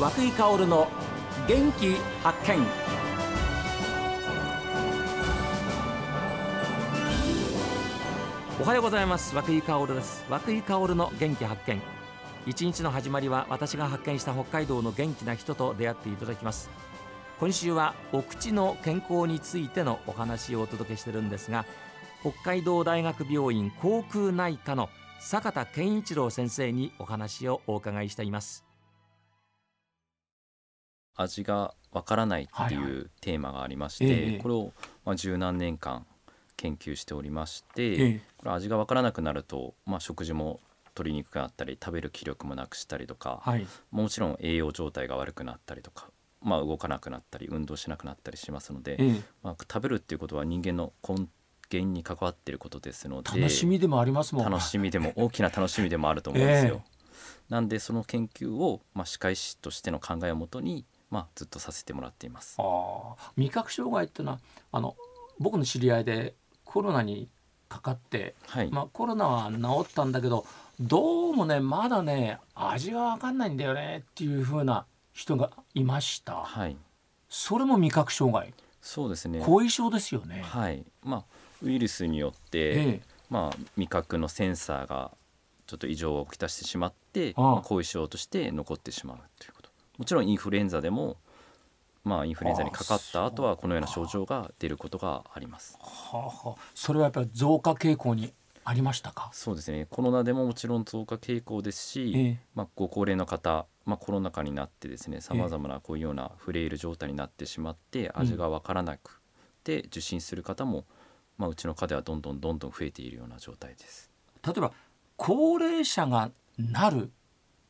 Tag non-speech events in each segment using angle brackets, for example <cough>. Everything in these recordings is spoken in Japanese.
和久井薫の元気発見。おはようございます。和久井薫です。和久井薫の元気発見。一日の始まりは私が発見した北海道の元気な人と出会っていただきます。今週はお口の健康についてのお話をお届けしてるんですが北海道大学病院口腔内科の坂田健一郎先生にお話をお伺いしています。味がわからないっていうテーマがありまして、はいはい、これをまあ十何年間研究しておりまして、ええ、これ味がわからなくなると、まあ、食事も取りにくくなったり食べる気力もなくしたりとか、はい、もちろん栄養状態が悪くなったりとか、まあ、動かなくなったり運動しなくなったりしますので、え、まあ、食べるっていうことは人間の根源に関わっていることですので楽しみでもありますもん。楽しみでも大きな楽しみでもあると思うんですよ。<laughs> なんでその研究を、まあ、歯科医師としての考えをもとに、まあ、ずっとさせてもらっています。あ味覚障害っていうのはあの僕の知り合いでコロナにかかって、はい、まあ、コロナは治ったんだけどどうもねまだね味が分かんないんだよねっていうふうな人がいました、はい、それも味覚障害。そうですね。後遺症ですよね。はい。まあウイルスによって、ええ、まあ、味覚のセンサーがちょっと異常をきたしてしまってまあ、後遺症として残ってしまうというもちろんインフルエンザでもまあ、インフルエンザにかかった後はこのような症状が出ることがあります。はあはあ、それはやっぱり増加傾向にありましたか？そうですね。コロナでももちろん増加傾向ですし、えー、まあ、ご高齢の方、まあ、コロナ禍になってですねさまざまなこういうようなフレイル状態になってしまって味が分からなくて受診する方も、まあ、うちの科ではどんどんどんどん増えているような状態です。例えば高齢者がなる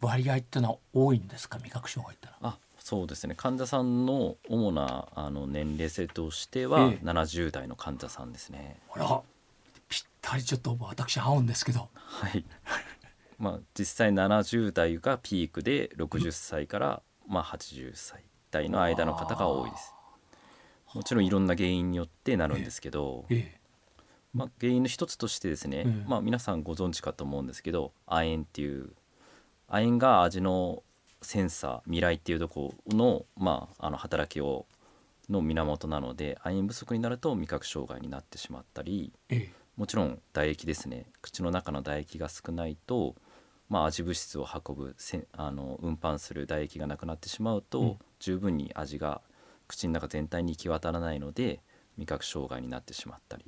割合っていうのは多いんですか？味覚障害ってのは。あそうですね患者さんの主なあの年齢性としては70代の患者さんですね。あらぴったりちょっと私合うんですけど。はい <laughs> まあ、実際70代がピークで60歳から、まあ、80歳代の間の方が多いです。もちろんいろんな原因によってなるんですけど、ええまあ、原因の一つとしてですね、まあ、皆さんご存知かと思うんですけど亜鉛っていう亜鉛が味のセンサー未来っていうとこの,、まあ、あの働きをの源なので亜鉛不足になると味覚障害になってしまったり、もちろん唾液ですね。口の中の唾液が少ないと、まあ、味物質を運ぶせあの運搬する唾液がなくなってしまうと、うん、十分に味が口の中全体に行き渡らないので味覚障害になってしまったり。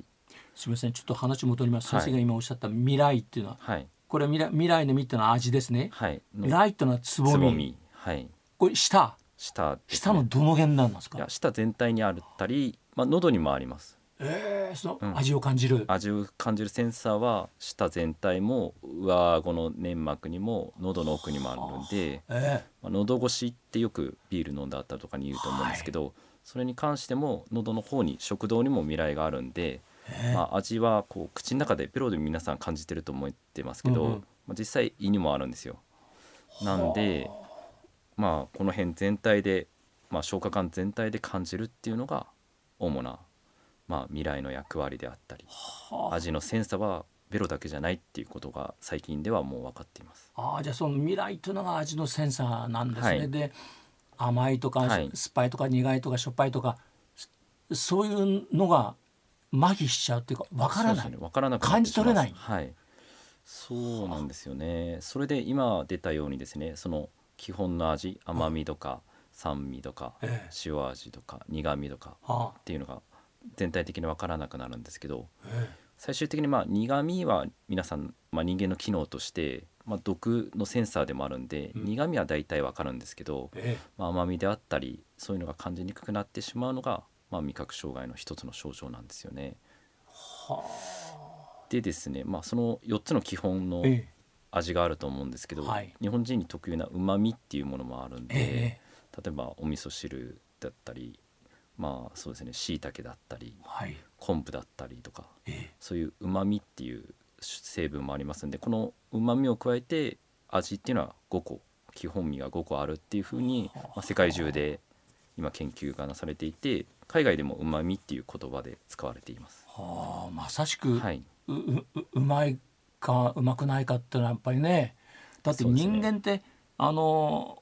すみません。ちょっと話戻ります、はい、先生が今おっしゃった未来っていうのは、はい、これ未来未来の実ってのは味ですね。はい。ライトのつぼみ。はい。これ下。下、ね、下のどの辺なんですか？いや下全体にあったり、まあ喉にもあります。ええー、その味を感じる、うん、味を感じるセンサーは舌全体も上顎の粘膜にも喉の奥にもあるので、えー、まあ、喉越しってよくビール飲んだ後とかに言うと思うんですけど、はい、それに関しても喉の方に食道にも未来があるんでまあ、味はこう口の中でペロで皆さん感じてると思ってますけど、うんうん、まあ、実際胃にもあるんですよ。なんで、まあ、この辺全体で、まあ、消化管全体で感じるっていうのが主な、まあ、未来の役割であったり味のセンサーはベロだけじゃないっていうことが最近ではもう分かっています。あじゃあその未来というのが味のセンサーなんですね。はい、で甘いとか、酸っぱいとか苦いとかしょっぱいとかそういうのが麻痺しちゃうっていうかわからない、ね、からなく感じ取れない。はい。そうなんですよね。それで今出たようにですねその基本の味甘みとか酸味とか、ええ、塩味とか苦味とかっていうのが全体的に分からなくなるんですけど、え、最終的にまあ苦味は皆さん、まあ、人間の機能として、まあ、毒のセンサーでもあるんで、うん、苦味は大体分かるんですけど、まあ、甘みであったりそういうのが感じにくくなってしまうのがまあ、味覚障害の一つの症状なんですよね。でですね、まあ、その4つの基本の味があると思うんですけど、ええ、日本人に特有なうまみっていうものもあるんで、え、例えばお味噌汁だったりまあそうですねしいたけだったり、はい、昆布だったりとか、そういううまみっていう成分もありますんでこのうまみを加えて味っていうのは5個基本味が5個あるっていうふうに、まあ、世界中で今研究がなされていて海外でもうまみっていう言葉で使われています。はあ、まさしく、はい、うううまいかうまくないかっていうのはやっぱりねだって人間って、ね、あの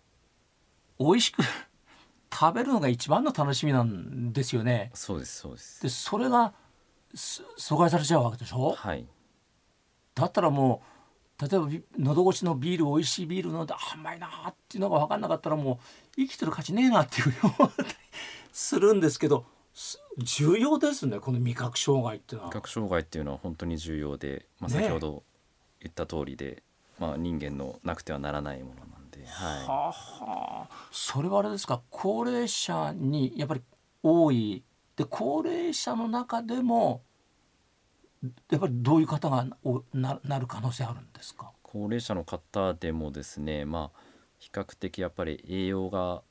美味しく <laughs> 食べるのが一番の楽しみなんですよね。そうですそうです。でそれがす阻害されちゃうわけでしょ？はい。だったらもう例えばビ喉越しのビール美味しいビール飲んであうまいなっていうのが分かんなかったらもう生きてる価値ねえなっていうふうに思ったりするんですけどす重要ですねこの味覚障害っていうのは。味覚障害っていうのは本当に重要で、まあ、先ほど言った通りで、まあ、人間のなくてはならないものなんで、ははあは。あそれはあれですか高齢者にやっぱり多い。で高齢者の中でもやっぱりどういう方がおななる可能性あるんですか？い、高齢者の方でもですね、まあ、比較的やっぱり栄養が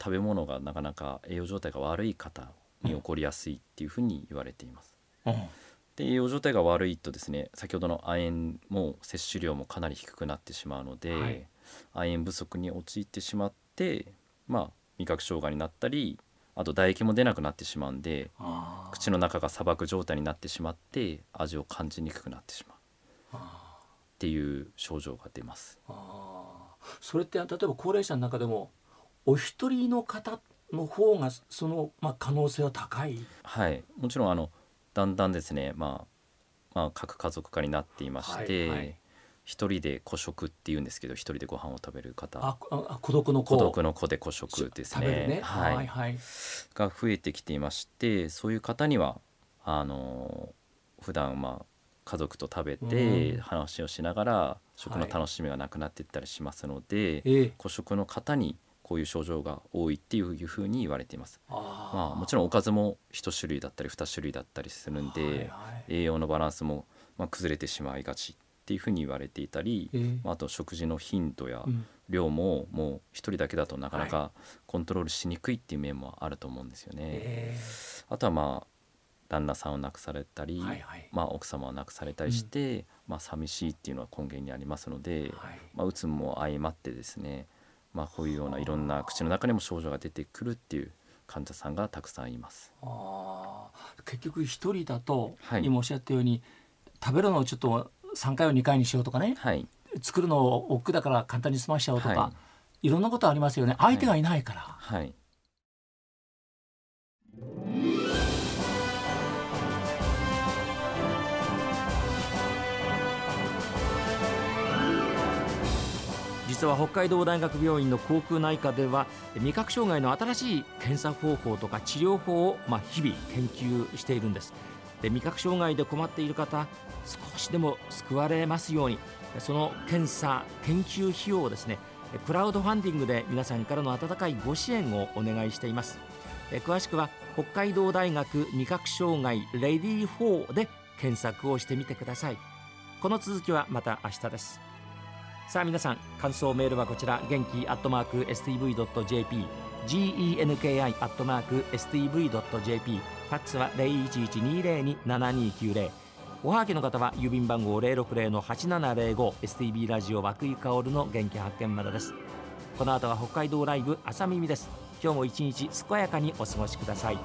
食べ物がなかなか栄養状態が悪い方に起こりやすいっていうふうに言われています。うん。で栄養状態が悪いとですね先ほどの亜鉛も摂取量もかなり低くなってしまうので、はい。亜鉛不足に陥ってしまってまあ味覚障害になったりあと唾液も出なくなってしまうんで口の中が砂漠状態になってしまって味を感じにくくなってしまう。っていう症状が出ます。それって例えば高齢者の中でもお一人の方の方がその、まあ、可能性は高い？はい、もちろんあのだんだんですね、まあ、まあ核家族化になっていまして、はいはい。一人で孤食っていうんですけど一人でご飯を食べる方。あああ孤独の子。孤独の子で孤食ですね。ね、はい。はいはい。が増えてきていましてそういう方にはあの普段まあ家族と食べてうん。話をしながら食の楽しみがなくなっていったりしますので、ええ。孤食の方にこういう症状が多いっていうふうに言われています。あまあ、もちろんおかずも1種類だったり2種類だったりするんで、はいはい。栄養のバランスもまあ崩れてしまいがちっていうふうに言われていたり、ええ。まああと食事の頻度やうん。量ももう1人だけだとなかなかコントロールしにくいっていう面もあると思うんですよね。えあとはまあ旦那さんを亡くされたり、えはいはい。まあ、奥様を亡くされたりして、まあ、寂しいっていうのは根源にありますので、はい。まあ、うつも相まってですね、まあ、こういうようないろんな口の中にも症状が出てくるっていう患者さんがたくさんいます。あー。結局一人だと、はい。今おっしゃったように食べるのをちょっと3回を2回にしようとかね。はい、作るのを億劫だから簡単に済ましちゃおうとか、、はい。ろんなことありますよね。相手がいないから、はい、実は北海道大学病院の口腔内科では味覚障害の新しい検査方法とか治療法を、まあ、日々研究しているんです。で味覚障害で困っている方少しでも救われますようにその検査研究費用をですねクラウドファンディングで皆さんからの温かいご支援をお願いしています。え詳しくは北海道大学味覚障害レディー4で検索をしてみてください。この続きはまた明日です。さあ皆さん感想メールはこちら元気アットマーク STV.jp genki アットマーク STV.jp ファックスは0112027290おはがきの方は郵便番号060-8705 STB ラジオ和久井薫の元気発見までです。この後は北海道ライブ朝耳です。今日も一日健やかにお過ごしください。